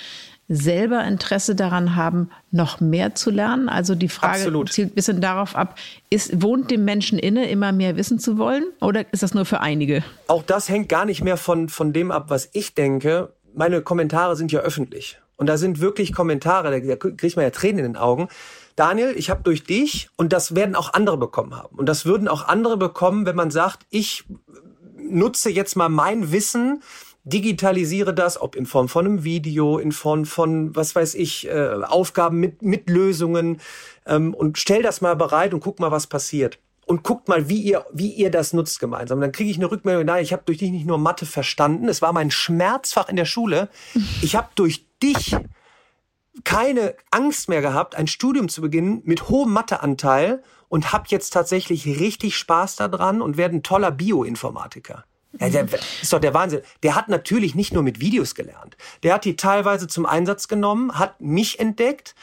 S4: selber Interesse daran haben, noch mehr zu lernen? Also die Frage Absolut. zielt ein bisschen darauf ab, ist, wohnt dem Menschen inne, immer mehr wissen zu wollen oder ist das nur für einige?
S2: Auch das hängt gar nicht mehr von, von dem ab, was ich denke. Meine Kommentare sind ja öffentlich. Und da sind wirklich Kommentare, da, kriegt man ja Tränen in den Augen. Daniel, ich habe durch dich, und das werden auch andere bekommen haben. Und das würden auch andere bekommen, wenn man sagt, ich nutze jetzt mal mein Wissen, digitalisiere das, ob in Form von einem Video, in Form von, was weiß ich, äh, Aufgaben mit, mit Lösungen ähm, und stell das mal bereit und guck mal, was passiert. Und guckt mal, wie ihr, wie ihr das nutzt gemeinsam. Dann kriege ich eine Rückmeldung, nein, ich habe durch dich nicht nur Mathe verstanden, es war mein Schmerzfach in der Schule. Ich habe durch dich keine Angst mehr gehabt, ein Studium zu beginnen mit hohem Matheanteil und habe jetzt tatsächlich richtig Spaß daran und werde ein toller Bioinformatiker. Ja, der ist doch der Wahnsinn. Der hat natürlich nicht nur mit Videos gelernt. Der hat die teilweise zum Einsatz genommen, hat mich entdeckt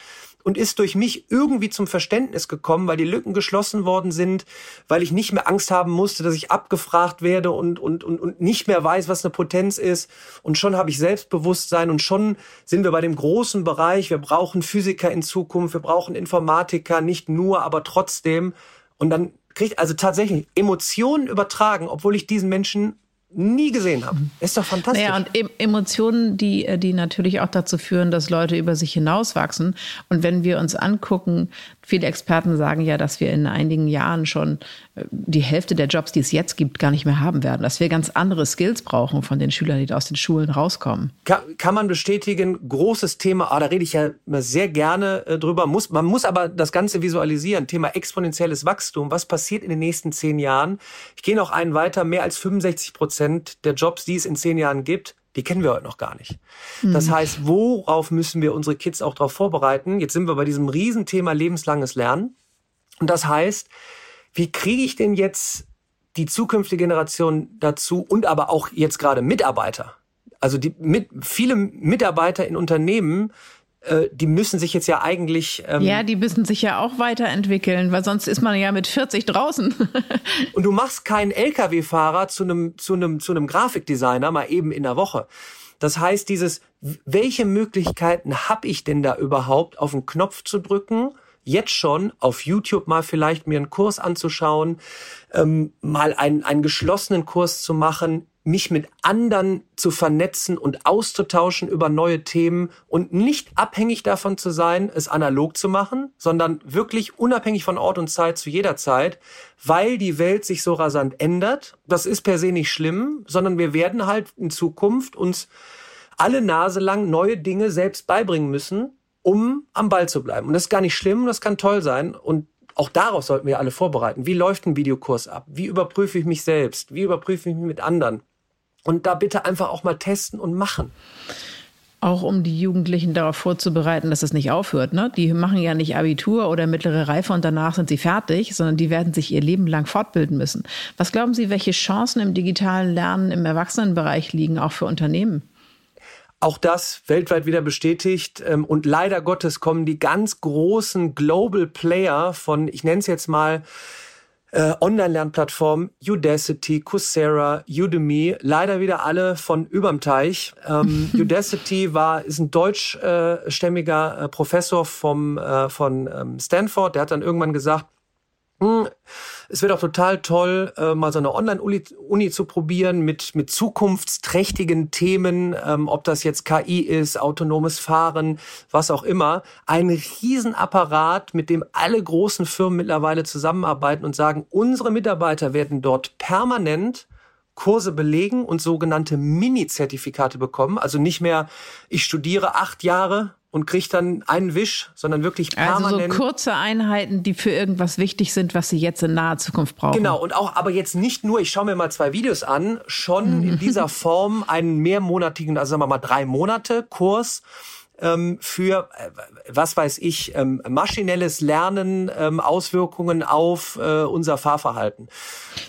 S2: und ist durch mich irgendwie zum Verständnis gekommen, weil die Lücken geschlossen worden sind, weil ich nicht mehr Angst haben musste, dass ich abgefragt werde und, und, und, und nicht mehr weiß, was eine Potenz ist. Und schon habe ich Selbstbewusstsein und schon sind wir bei dem großen Bereich. Wir brauchen Physiker in Zukunft, wir brauchen Informatiker, nicht nur, aber trotzdem. Und dann kriegt also tatsächlich Emotionen übertragen, obwohl ich diesen Menschen nie gesehen habe. Ist doch fantastisch.
S4: Ja, und Emotionen, die, äh, die natürlich auch dazu führen, dass Leute über sich hinauswachsen. Und wenn wir uns angucken, viele Experten sagen ja, dass wir in einigen Jahren schon äh, die Hälfte der Jobs, die es jetzt gibt, gar nicht mehr haben werden. Dass wir ganz andere Skills brauchen von den Schülern, die aus den Schulen rauskommen.
S2: Kann, kann man bestätigen, großes Thema, ah, da rede ich ja immer sehr gerne äh, drüber. Muss, man muss aber das Ganze visualisieren. Thema exponentielles Wachstum. Was passiert in den nächsten zehn Jahren? Ich gehe noch einen weiter. Mehr als 65 Prozent Prozent der Jobs, die es in zehn Jahren gibt, die kennen wir heute noch gar nicht. Mhm. Das heißt, worauf müssen wir unsere Kids auch darauf vorbereiten? Jetzt sind wir bei diesem Riesenthema lebenslanges Lernen. Und das heißt, wie kriege ich denn jetzt die zukünftige Generation dazu und aber auch jetzt gerade Mitarbeiter? Also die mit, viele Mitarbeiter in Unternehmen die müssen sich jetzt ja eigentlich.
S4: Ähm, ja, die müssen sich ja auch weiterentwickeln, weil sonst ist man ja mit 40 draußen.
S2: und du machst keinen Lkw-Fahrer zu einem, zu einem, zu einem Grafikdesigner mal eben in der Woche. Das heißt, dieses, welche Möglichkeiten habe ich denn da überhaupt, auf den Knopf zu drücken? Jetzt schon auf YouTube mal vielleicht mir einen Kurs anzuschauen, ähm, mal einen, einen geschlossenen Kurs zu machen, mich mit anderen zu vernetzen und auszutauschen über neue Themen und nicht abhängig davon zu sein, es analog zu machen, sondern wirklich unabhängig von Ort und Zeit zu jeder Zeit, weil die Welt sich so rasant ändert. Das ist per se nicht schlimm, sondern wir werden halt in Zukunft uns alle Nase lang neue Dinge selbst beibringen müssen, um am Ball zu bleiben. Und das ist gar nicht schlimm, das kann toll sein und auch darauf sollten wir alle vorbereiten. Wie läuft ein Videokurs ab? Wie überprüfe ich mich selbst? Wie überprüfe ich mich mit anderen? Und da bitte einfach auch mal testen und machen.
S4: Auch um die Jugendlichen darauf vorzubereiten, dass es nicht aufhört. Ne? Die machen ja nicht Abitur oder mittlere Reife und danach sind sie fertig, sondern die werden sich ihr Leben lang fortbilden müssen. Was glauben Sie, welche Chancen im digitalen Lernen im Erwachsenenbereich liegen, auch für Unternehmen?
S2: Auch das weltweit wieder bestätigt. Ähm, und leider Gottes kommen die ganz großen Global Player von, ich nenne es jetzt mal, äh, Online-Lernplattformen, Udacity, Coursera, Udemy, leider wieder alle von überm Teich. Ähm, Udacity war, ist ein deutschstämmiger äh, Professor vom, äh, von ähm, Stanford, der hat dann irgendwann gesagt, es wäre doch total toll, äh, mal so eine Online-Uni zu probieren mit, mit zukunftsträchtigen Themen, ähm, ob das jetzt KI ist, autonomes Fahren, was auch immer. Ein Riesenapparat, mit dem alle großen Firmen mittlerweile zusammenarbeiten und sagen, unsere Mitarbeiter werden dort permanent Kurse belegen und sogenannte Mini-Zertifikate bekommen. Also nicht mehr, ich studiere acht Jahre und kriegt dann einen Wisch, sondern wirklich permanent.
S4: Also so kurze Einheiten, die für irgendwas wichtig sind, was sie jetzt in naher Zukunft brauchen.
S2: Genau, und auch, aber jetzt nicht nur, ich schaue mir mal zwei Videos an, schon in dieser Form einen mehrmonatigen, also sagen wir mal drei Monate Kurs ähm, für, äh, was weiß ich, ähm, maschinelles Lernen, ähm, Auswirkungen auf äh, unser Fahrverhalten.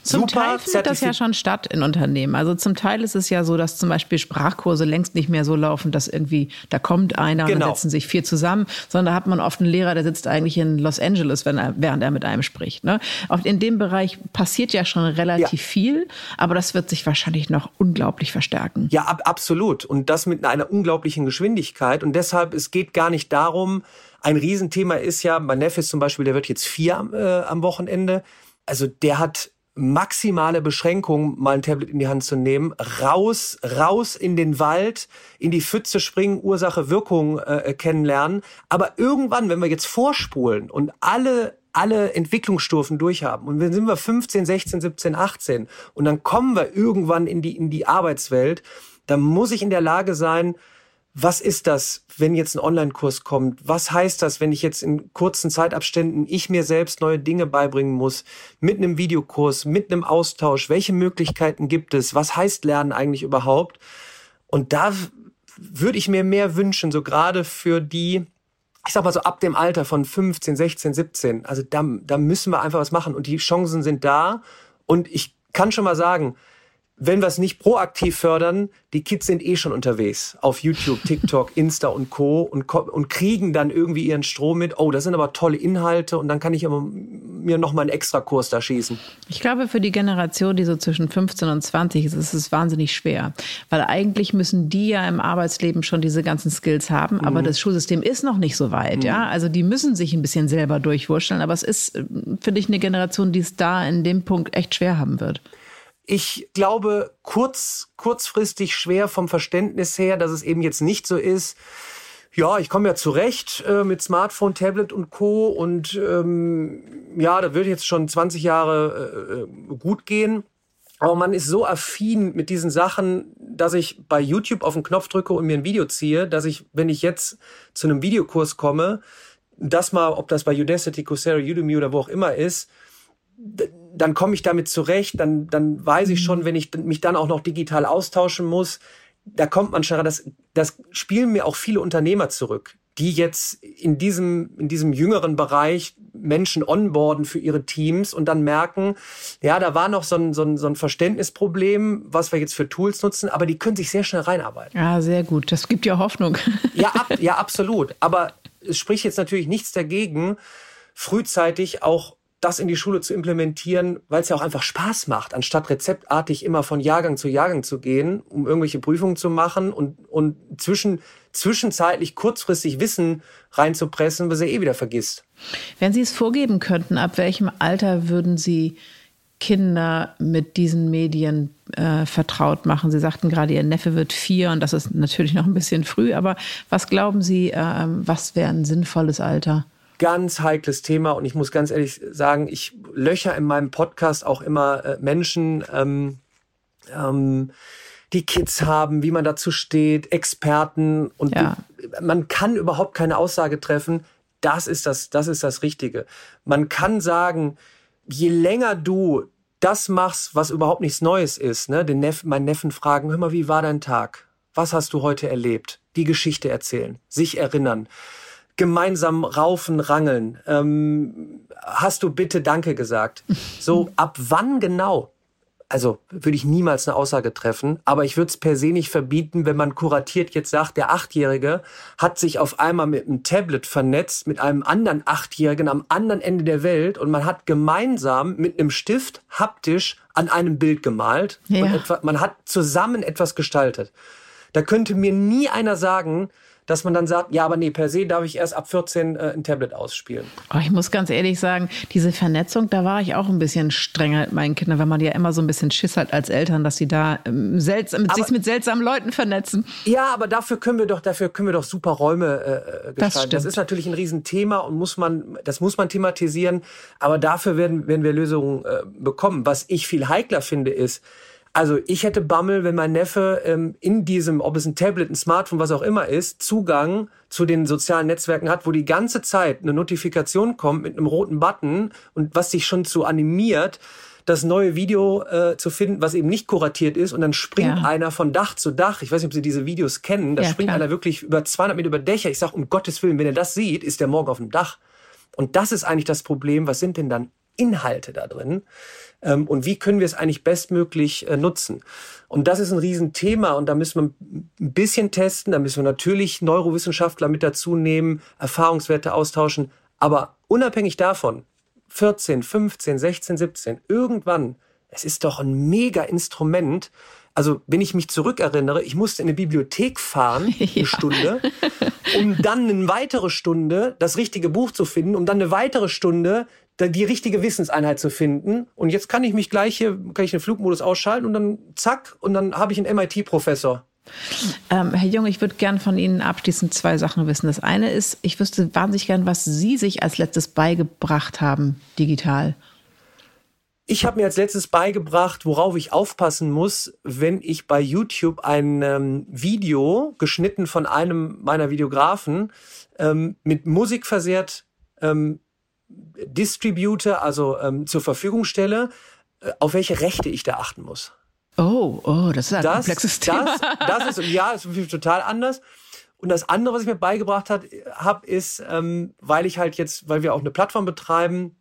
S4: Zum Super Teil findet das ja schon statt in Unternehmen. Also zum Teil ist es ja so, dass zum Beispiel Sprachkurse längst nicht mehr so laufen, dass irgendwie da kommt einer genau. und dann genau. setzen sich vier zusammen, sondern da hat man oft einen Lehrer, der sitzt eigentlich in Los Angeles, wenn er, während er mit einem spricht. Ne? Auch in dem Bereich passiert ja schon relativ ja. viel, aber das wird sich wahrscheinlich noch unglaublich verstärken.
S2: Ja, ab, absolut. Und das mit einer unglaublichen Geschwindigkeit. Und deshalb, es geht gar nicht darum, ein Riesenthema ist ja, mein Neffe ist zum Beispiel, der wird jetzt vier äh, am Wochenende. Also der hat maximale Beschränkung, mal ein Tablet in die Hand zu nehmen, raus, raus in den Wald, in die Pfütze springen, Ursache, Wirkung äh, kennenlernen. Aber irgendwann, wenn wir jetzt vorspulen und alle alle Entwicklungsstufen durchhaben und dann sind wir 15, 16, 17, 18 und dann kommen wir irgendwann in die in die Arbeitswelt, dann muss ich in der Lage sein, was ist das, wenn jetzt ein Online-Kurs kommt? Was heißt das, wenn ich jetzt in kurzen Zeitabständen ich mir selbst neue Dinge beibringen muss? Mit einem Videokurs, mit einem Austausch? Welche Möglichkeiten gibt es? Was heißt Lernen eigentlich überhaupt? Und da würde ich mir mehr wünschen, so gerade für die, ich sag mal so ab dem Alter von 15, 16, 17. Also da, da müssen wir einfach was machen und die Chancen sind da. Und ich kann schon mal sagen, wenn wir es nicht proaktiv fördern, die Kids sind eh schon unterwegs auf YouTube, TikTok, Insta und Co. und, und kriegen dann irgendwie ihren Strom mit. Oh, das sind aber tolle Inhalte und dann kann ich immer mir noch mal einen Extrakurs da schießen.
S4: Ich glaube, für die Generation, die so zwischen 15 und 20 ist, ist es wahnsinnig schwer, weil eigentlich müssen die ja im Arbeitsleben schon diese ganzen Skills haben, mhm. aber das Schulsystem ist noch nicht so weit, mhm. ja. Also die müssen sich ein bisschen selber durchwurschteln, aber es ist, äh, finde ich, eine Generation, die es da in dem Punkt echt schwer haben wird
S2: ich glaube, kurz, kurzfristig schwer vom Verständnis her, dass es eben jetzt nicht so ist, ja, ich komme ja zurecht äh, mit Smartphone, Tablet und Co. Und ähm, ja, da wird jetzt schon 20 Jahre äh, gut gehen. Aber man ist so affin mit diesen Sachen, dass ich bei YouTube auf den Knopf drücke und mir ein Video ziehe, dass ich, wenn ich jetzt zu einem Videokurs komme, das mal, ob das bei Udacity, Coursera, Udemy oder wo auch immer ist, dann komme ich damit zurecht, dann, dann weiß ich schon, wenn ich mich dann auch noch digital austauschen muss, da kommt man schon, das, das spielen mir auch viele Unternehmer zurück, die jetzt in diesem, in diesem jüngeren Bereich Menschen onboarden für ihre Teams und dann merken, ja, da war noch so ein, so ein, so ein Verständnisproblem, was wir jetzt für Tools nutzen, aber die können sich sehr schnell reinarbeiten.
S4: Ja, sehr gut. Das gibt ja Hoffnung.
S2: Ja, ab, ja, absolut. Aber es spricht jetzt natürlich nichts dagegen, frühzeitig auch das in die Schule zu implementieren, weil es ja auch einfach Spaß macht, anstatt rezeptartig immer von Jahrgang zu Jahrgang zu gehen, um irgendwelche Prüfungen zu machen und, und zwischen, zwischenzeitlich kurzfristig Wissen reinzupressen, was er eh wieder vergisst.
S4: Wenn Sie es vorgeben könnten, ab welchem Alter würden Sie Kinder mit diesen Medien äh, vertraut machen? Sie sagten gerade, Ihr Neffe wird vier und das ist natürlich noch ein bisschen früh, aber was glauben Sie, äh, was wäre ein sinnvolles Alter?
S2: Ganz heikles Thema und ich muss ganz ehrlich sagen, ich löcher in meinem Podcast auch immer äh, Menschen, ähm, ähm, die Kids haben, wie man dazu steht, Experten und ja. man kann überhaupt keine Aussage treffen. Das ist das, das ist das Richtige. Man kann sagen, je länger du das machst, was überhaupt nichts Neues ist, ne, den Neff, meinen Neffen fragen, hör mal, wie war dein Tag? Was hast du heute erlebt? Die Geschichte erzählen, sich erinnern gemeinsam raufen, rangeln. Ähm, hast du bitte Danke gesagt? So, ab wann genau? Also würde ich niemals eine Aussage treffen, aber ich würde es per se nicht verbieten, wenn man kuratiert jetzt sagt, der Achtjährige hat sich auf einmal mit einem Tablet vernetzt, mit einem anderen Achtjährigen am anderen Ende der Welt und man hat gemeinsam mit einem Stift haptisch an einem Bild gemalt ja. und etwa, man hat zusammen etwas gestaltet. Da könnte mir nie einer sagen, dass man dann sagt, ja, aber nee, per se darf ich erst ab 14 äh, ein Tablet ausspielen.
S4: Oh, ich muss ganz ehrlich sagen, diese Vernetzung, da war ich auch ein bisschen strenger mit meinen Kindern, weil man ja immer so ein bisschen Schiss hat als Eltern, dass sie da ähm, seltsam, mit, sich mit seltsamen Leuten vernetzen.
S2: Ja, aber dafür können wir doch, dafür können wir doch super Räume äh, äh gestalten. Das, das ist natürlich ein Riesenthema und muss man, das muss man thematisieren, aber dafür werden, werden wir Lösungen äh, bekommen. Was ich viel heikler finde, ist, also ich hätte Bammel, wenn mein Neffe ähm, in diesem, ob es ein Tablet, ein Smartphone, was auch immer ist, Zugang zu den sozialen Netzwerken hat, wo die ganze Zeit eine Notifikation kommt mit einem roten Button und was sich schon zu animiert, das neue Video äh, zu finden, was eben nicht kuratiert ist und dann springt ja. einer von Dach zu Dach. Ich weiß nicht, ob Sie diese Videos kennen. Da ja, springt klar. einer wirklich über 200 Meter über Dächer. Ich sage, um Gottes Willen, wenn er das sieht, ist der morgen auf dem Dach. Und das ist eigentlich das Problem. Was sind denn dann Inhalte da drin? Ähm, und wie können wir es eigentlich bestmöglich äh, nutzen. Und das ist ein Riesenthema und da müssen wir ein bisschen testen, da müssen wir natürlich Neurowissenschaftler mit dazu nehmen, Erfahrungswerte austauschen, aber unabhängig davon, 14, 15, 16, 17, irgendwann, es ist doch ein mega Instrument, also wenn ich mich zurückerinnere, ich musste in eine Bibliothek fahren, eine ja. Stunde, um dann eine weitere Stunde das richtige Buch zu finden, um dann eine weitere Stunde die richtige Wissenseinheit zu finden. Und jetzt kann ich mich gleich hier, kann ich den Flugmodus ausschalten und dann zack, und dann habe ich einen MIT-Professor.
S4: Ähm, Herr Jung, ich würde gern von Ihnen abschließend zwei Sachen wissen. Das eine ist, ich wüsste wahnsinnig gern, was Sie sich als letztes beigebracht haben, digital.
S2: Ich habe mir als letztes beigebracht, worauf ich aufpassen muss, wenn ich bei YouTube ein ähm, Video geschnitten von einem meiner Videografen ähm, mit Musik versehrt ähm, distribute, also ähm, zur Verfügung stelle, äh, auf welche Rechte ich da achten muss.
S4: Oh, oh, das ist ein das, komplexes Thema.
S2: Das, das ist, ja, das ist total anders. Und das andere, was ich mir beigebracht habe, ist, ähm, weil ich halt jetzt, weil wir auch eine Plattform betreiben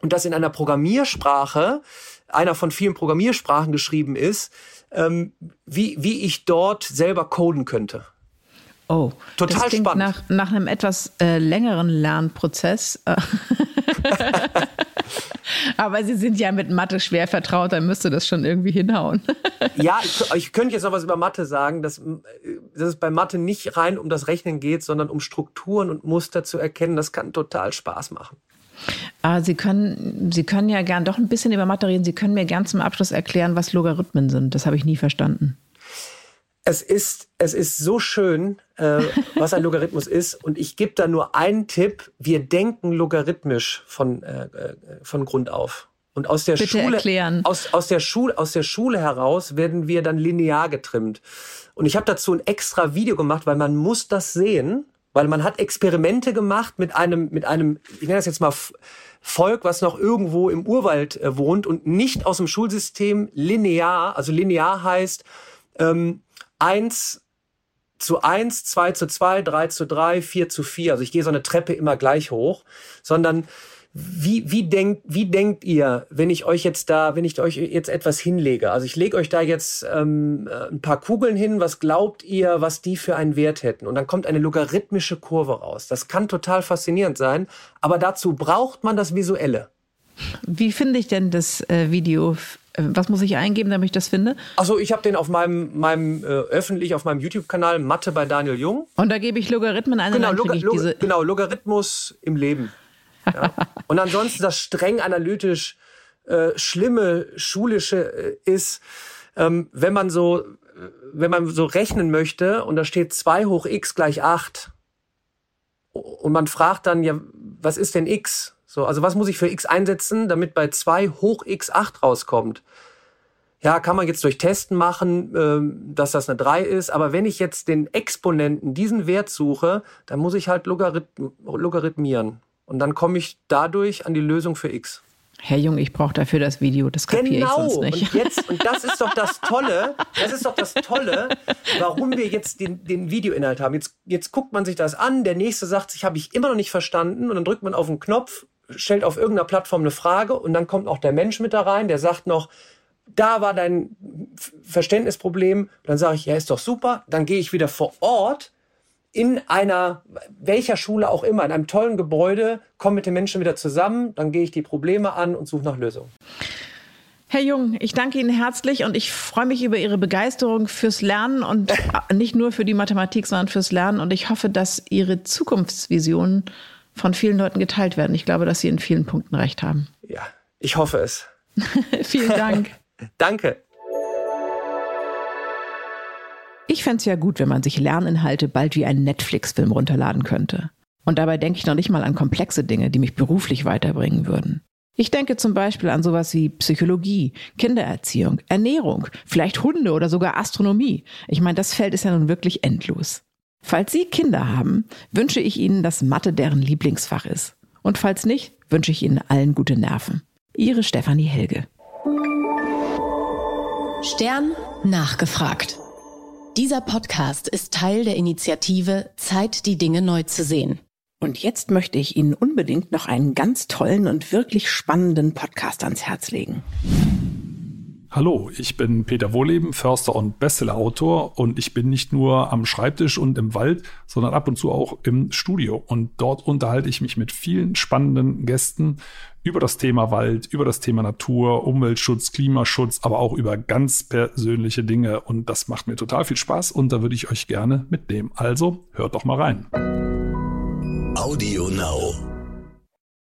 S2: und das in einer Programmiersprache, einer von vielen Programmiersprachen geschrieben ist, ähm, wie, wie ich dort selber coden könnte.
S4: Oh, total das klingt spannend. Nach, nach einem etwas äh, längeren Lernprozess. Aber Sie sind ja mit Mathe schwer vertraut, dann müsste das schon irgendwie hinhauen.
S2: ja, ich, ich, könnte jetzt noch was über Mathe sagen, dass, dass es bei Mathe nicht rein um das Rechnen geht, sondern um Strukturen und Muster zu erkennen. Das kann total Spaß machen.
S4: Aber Sie können, Sie können ja gern doch ein bisschen über Mathe reden. Sie können mir gern zum Abschluss erklären, was Logarithmen sind. Das habe ich nie verstanden
S2: es ist, es ist so schön, äh, was ein Logarithmus ist. Und ich gebe da nur einen Tipp. Wir denken logarithmisch von, äh, äh von Grund auf. Und aus der
S4: Bitte
S2: Schule,
S4: erklären.
S2: Aus, aus, der Schule, aus der Schule heraus werden wir dann linear getrimmt. Und ich habe dazu ein extra Video gemacht, weil man muss das sehen. Weil man hat Experimente gemacht mit einem, mit einem, ich nenne das jetzt mal Volk, was noch irgendwo im Urwald äh, wohnt und nicht aus dem Schulsystem linear, also linear heißt ähm, eins zu eins, zwei zu zwei, drei zu drei, vier zu vier. Also ich gehe so eine Treppe immer gleich hoch, sondern wie, wie, denkt, wie denkt ihr, wenn ich euch jetzt da, wenn ich euch jetzt etwas hinlege? Also ich lege euch da jetzt ähm, äh, ein paar Kugeln hin. Was glaubt ihr, was die für einen Wert hätten? Und dann kommt eine logarithmische Kurve raus. Das kann total faszinierend sein, aber dazu braucht man das Visuelle.
S4: Wie finde ich denn das äh, Video? Was muss ich eingeben, damit ich das finde?
S2: Also ich habe den auf meinem, meinem äh, öffentlich auf meinem YouTube-Kanal Mathe bei Daniel Jung.
S4: Und da gebe ich Logarithmen ein.
S2: Genau, Log Log genau Logarithmus im Leben. Ja. Und ansonsten das streng analytisch äh, schlimme schulische äh, ist, ähm, wenn man so, äh, wenn man so rechnen möchte und da steht 2 hoch x gleich 8 und man fragt dann, ja, was ist denn x? So, also was muss ich für x einsetzen, damit bei 2 hoch x 8 rauskommt? Ja, kann man jetzt durch Testen machen, ähm, dass das eine 3 ist, aber wenn ich jetzt den Exponenten diesen Wert suche, dann muss ich halt logarith logarithmieren. Und dann komme ich dadurch an die Lösung für x.
S4: Herr Jung, ich brauche dafür das Video, das kapiere genau. ich sonst nicht.
S2: Und, jetzt, und das ist doch das Tolle, das ist doch das Tolle, warum wir jetzt den, den Videoinhalt haben. Jetzt, jetzt guckt man sich das an, der nächste sagt sich, habe ich immer noch nicht verstanden und dann drückt man auf den Knopf, stellt auf irgendeiner Plattform eine Frage und dann kommt auch der Mensch mit da rein, der sagt noch, da war dein Verständnisproblem. Dann sage ich, ja, ist doch super. Dann gehe ich wieder vor Ort in einer, welcher Schule auch immer, in einem tollen Gebäude, komme mit den Menschen wieder zusammen, dann gehe ich die Probleme an und suche nach Lösungen.
S4: Herr Jung, ich danke Ihnen herzlich und ich freue mich über Ihre Begeisterung fürs Lernen und nicht nur für die Mathematik, sondern fürs Lernen. Und ich hoffe, dass Ihre Zukunftsvisionen von vielen Leuten geteilt werden. Ich glaube, dass Sie in vielen Punkten recht haben.
S2: Ja, ich hoffe es.
S4: Vielen Dank.
S2: danke.
S4: Ich fände es ja gut, wenn man sich Lerninhalte bald wie einen Netflix-Film runterladen könnte. Und dabei denke ich noch nicht mal an komplexe Dinge, die mich beruflich weiterbringen würden. Ich denke zum Beispiel an sowas wie Psychologie, Kindererziehung, Ernährung, vielleicht Hunde oder sogar Astronomie. Ich meine, das Feld ist ja nun wirklich endlos. Falls Sie Kinder haben, wünsche ich Ihnen, dass Mathe deren Lieblingsfach ist. Und falls nicht, wünsche ich Ihnen allen gute Nerven. Ihre Stefanie Helge.
S3: Stern nachgefragt. Dieser Podcast ist Teil der Initiative Zeit, die Dinge neu zu sehen.
S4: Und jetzt möchte ich Ihnen unbedingt noch einen ganz tollen und wirklich spannenden Podcast ans Herz legen.
S1: Hallo, ich bin Peter Wohleben, Förster und Bestsellerautor und ich bin nicht nur am Schreibtisch und im Wald, sondern ab und zu auch im Studio. Und dort unterhalte ich mich mit vielen spannenden Gästen über das Thema Wald, über das Thema Natur, Umweltschutz, Klimaschutz, aber auch über ganz persönliche Dinge. Und das macht mir total viel Spaß und da würde ich euch gerne mitnehmen. Also hört doch mal rein.
S5: Audio Now.